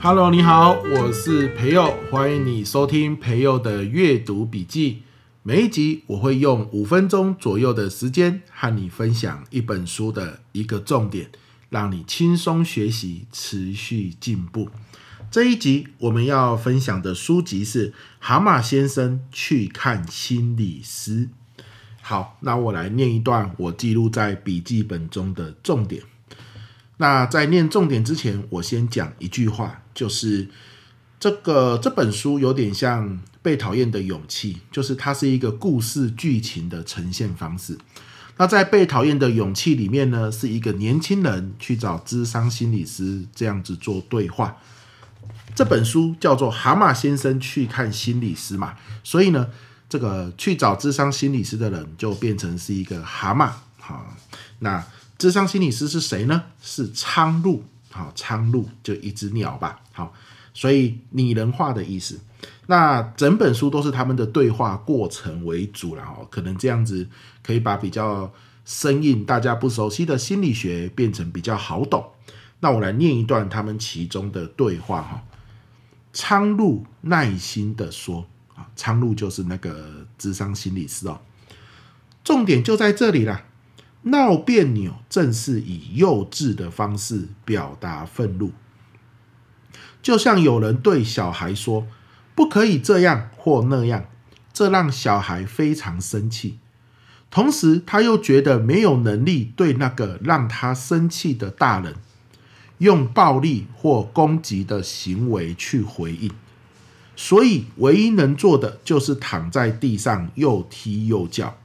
Hello，你好，我是培佑，欢迎你收听培佑的阅读笔记。每一集我会用五分钟左右的时间和你分享一本书的一个重点，让你轻松学习，持续进步。这一集我们要分享的书籍是《蛤蟆先生去看心理师》。好，那我来念一段我记录在笔记本中的重点。那在念重点之前，我先讲一句话，就是这个这本书有点像《被讨厌的勇气》，就是它是一个故事剧情的呈现方式。那在《被讨厌的勇气》里面呢，是一个年轻人去找智商心理师这样子做对话。这本书叫做《蛤蟆先生去看心理师》嘛，所以呢，这个去找智商心理师的人就变成是一个蛤蟆。好，那。智商心理师是谁呢？是苍鹭，好，苍鹭就一只鸟吧，好，所以拟人化的意思。那整本书都是他们的对话过程为主，然后可能这样子可以把比较生硬、大家不熟悉的心理学变成比较好懂。那我来念一段他们其中的对话哈。苍鹭耐心的说：“啊，苍鹭就是那个智商心理师哦，重点就在这里啦。”闹别扭，正是以幼稚的方式表达愤怒，就像有人对小孩说“不可以这样或那样”，这让小孩非常生气。同时，他又觉得没有能力对那个让他生气的大人用暴力或攻击的行为去回应，所以唯一能做的就是躺在地上又踢又叫。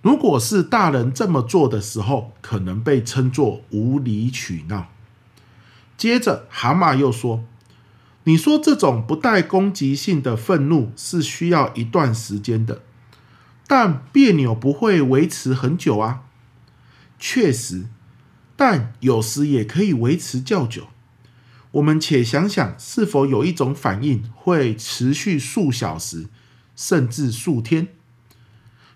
如果是大人这么做的时候，可能被称作无理取闹。接着，蛤蟆又说：“你说这种不带攻击性的愤怒是需要一段时间的，但别扭不会维持很久啊。”确实，但有时也可以维持较久。我们且想想，是否有一种反应会持续数小时，甚至数天？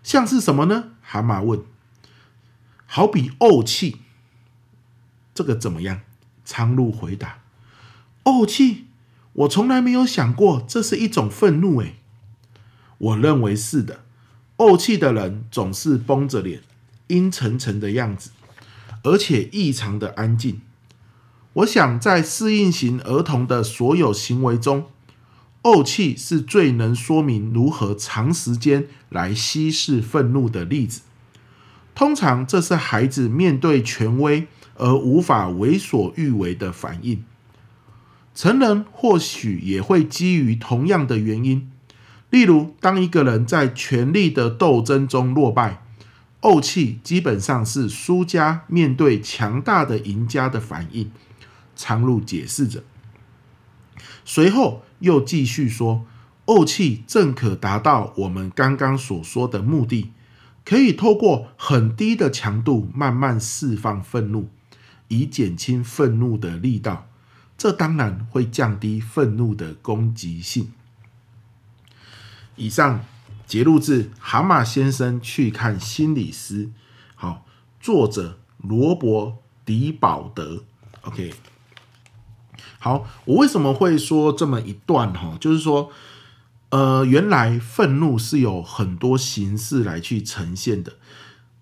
像是什么呢？蛤蟆问：“好比怄气，这个怎么样？”苍鹭回答：“怄气，我从来没有想过这是一种愤怒。”诶，我认为是的。怄气的人总是绷着脸，阴沉沉的样子，而且异常的安静。我想，在适应型儿童的所有行为中，怄气是最能说明如何长时间来稀释愤怒的例子。通常，这是孩子面对权威而无法为所欲为的反应。成人或许也会基于同样的原因，例如，当一个人在权力的斗争中落败，怄气基本上是输家面对强大的赢家的反应。苍鹭解释着。随后又继续说：“怄气正可达到我们刚刚所说的目的，可以透过很低的强度慢慢释放愤怒，以减轻愤怒的力道。这当然会降低愤怒的攻击性。”以上节录自《蛤蟆先生去看心理师》。好，作者罗伯·狄保德。OK。好，我为什么会说这么一段哈？就是说，呃，原来愤怒是有很多形式来去呈现的，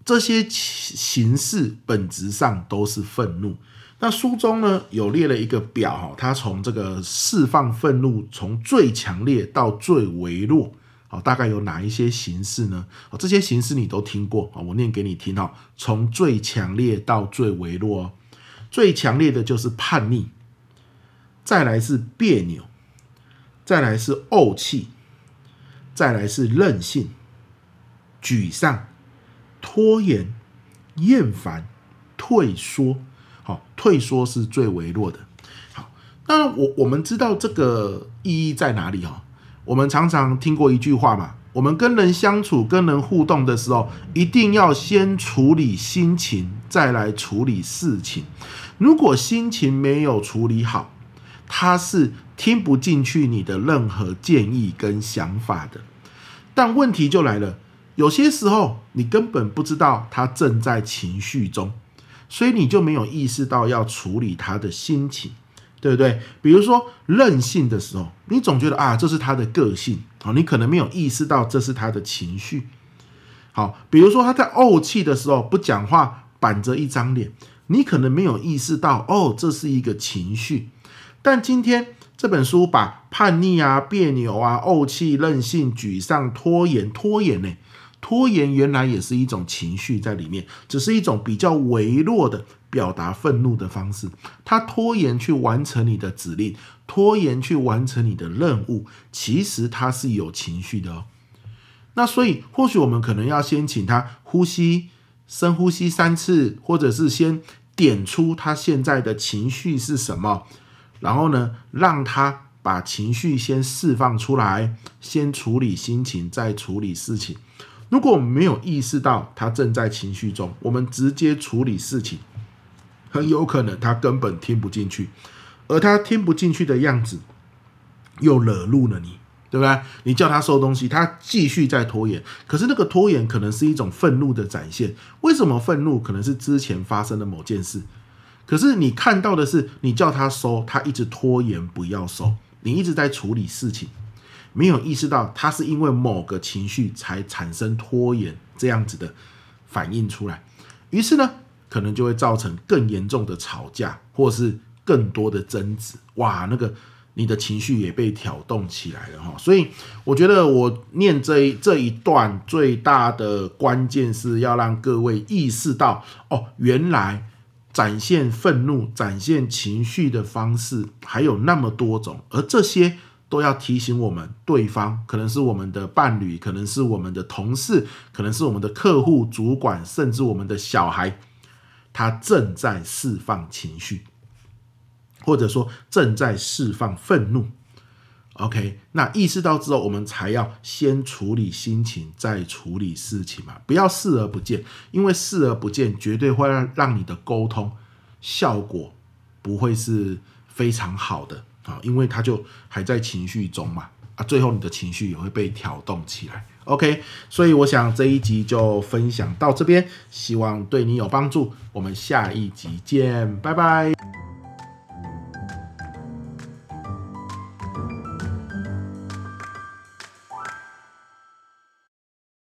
这些形式本质上都是愤怒。那书中呢有列了一个表哈，它从这个释放愤怒从最强烈到最微弱，好，大概有哪一些形式呢？哦，这些形式你都听过啊，我念给你听哈。从最强烈到最微弱，最强烈的就是叛逆。再来是别扭，再来是怄气，再来是任性、沮丧、拖延、厌烦、退缩。好，退缩是最微弱的。好，那我我们知道这个意义在哪里哈？我们常常听过一句话嘛，我们跟人相处、跟人互动的时候，一定要先处理心情，再来处理事情。如果心情没有处理好，他是听不进去你的任何建议跟想法的。但问题就来了，有些时候你根本不知道他正在情绪中，所以你就没有意识到要处理他的心情，对不对？比如说任性的时候，你总觉得啊，这是他的个性，好，你可能没有意识到这是他的情绪。好，比如说他在怄气的时候不讲话，板着一张脸，你可能没有意识到哦，这是一个情绪。但今天这本书把叛逆啊、别扭啊、怄气、任性、沮丧、拖延、拖延呢，拖延原来也是一种情绪在里面，只是一种比较微弱的表达愤怒的方式。他拖延去完成你的指令，拖延去完成你的任务，其实他是有情绪的哦。那所以或许我们可能要先请他呼吸，深呼吸三次，或者是先点出他现在的情绪是什么。然后呢，让他把情绪先释放出来，先处理心情，再处理事情。如果我们没有意识到他正在情绪中，我们直接处理事情，很有可能他根本听不进去，而他听不进去的样子，又惹怒了你，对不对？你叫他收东西，他继续在拖延，可是那个拖延可能是一种愤怒的展现。为什么愤怒？可能是之前发生的某件事。可是你看到的是，你叫他收，他一直拖延不要收，你一直在处理事情，没有意识到他是因为某个情绪才产生拖延这样子的反应出来，于是呢，可能就会造成更严重的吵架，或是更多的争执。哇，那个你的情绪也被挑动起来了哈。所以我觉得我念这一这一段最大的关键是要让各位意识到，哦，原来。展现愤怒、展现情绪的方式还有那么多种，而这些都要提醒我们，对方可能是我们的伴侣，可能是我们的同事，可能是我们的客户、主管，甚至我们的小孩，他正在释放情绪，或者说正在释放愤怒。OK，那意识到之后，我们才要先处理心情，再处理事情嘛，不要视而不见，因为视而不见绝对会让让你的沟通效果不会是非常好的啊，因为他就还在情绪中嘛，啊，最后你的情绪也会被挑动起来。OK，所以我想这一集就分享到这边，希望对你有帮助，我们下一集见，拜拜。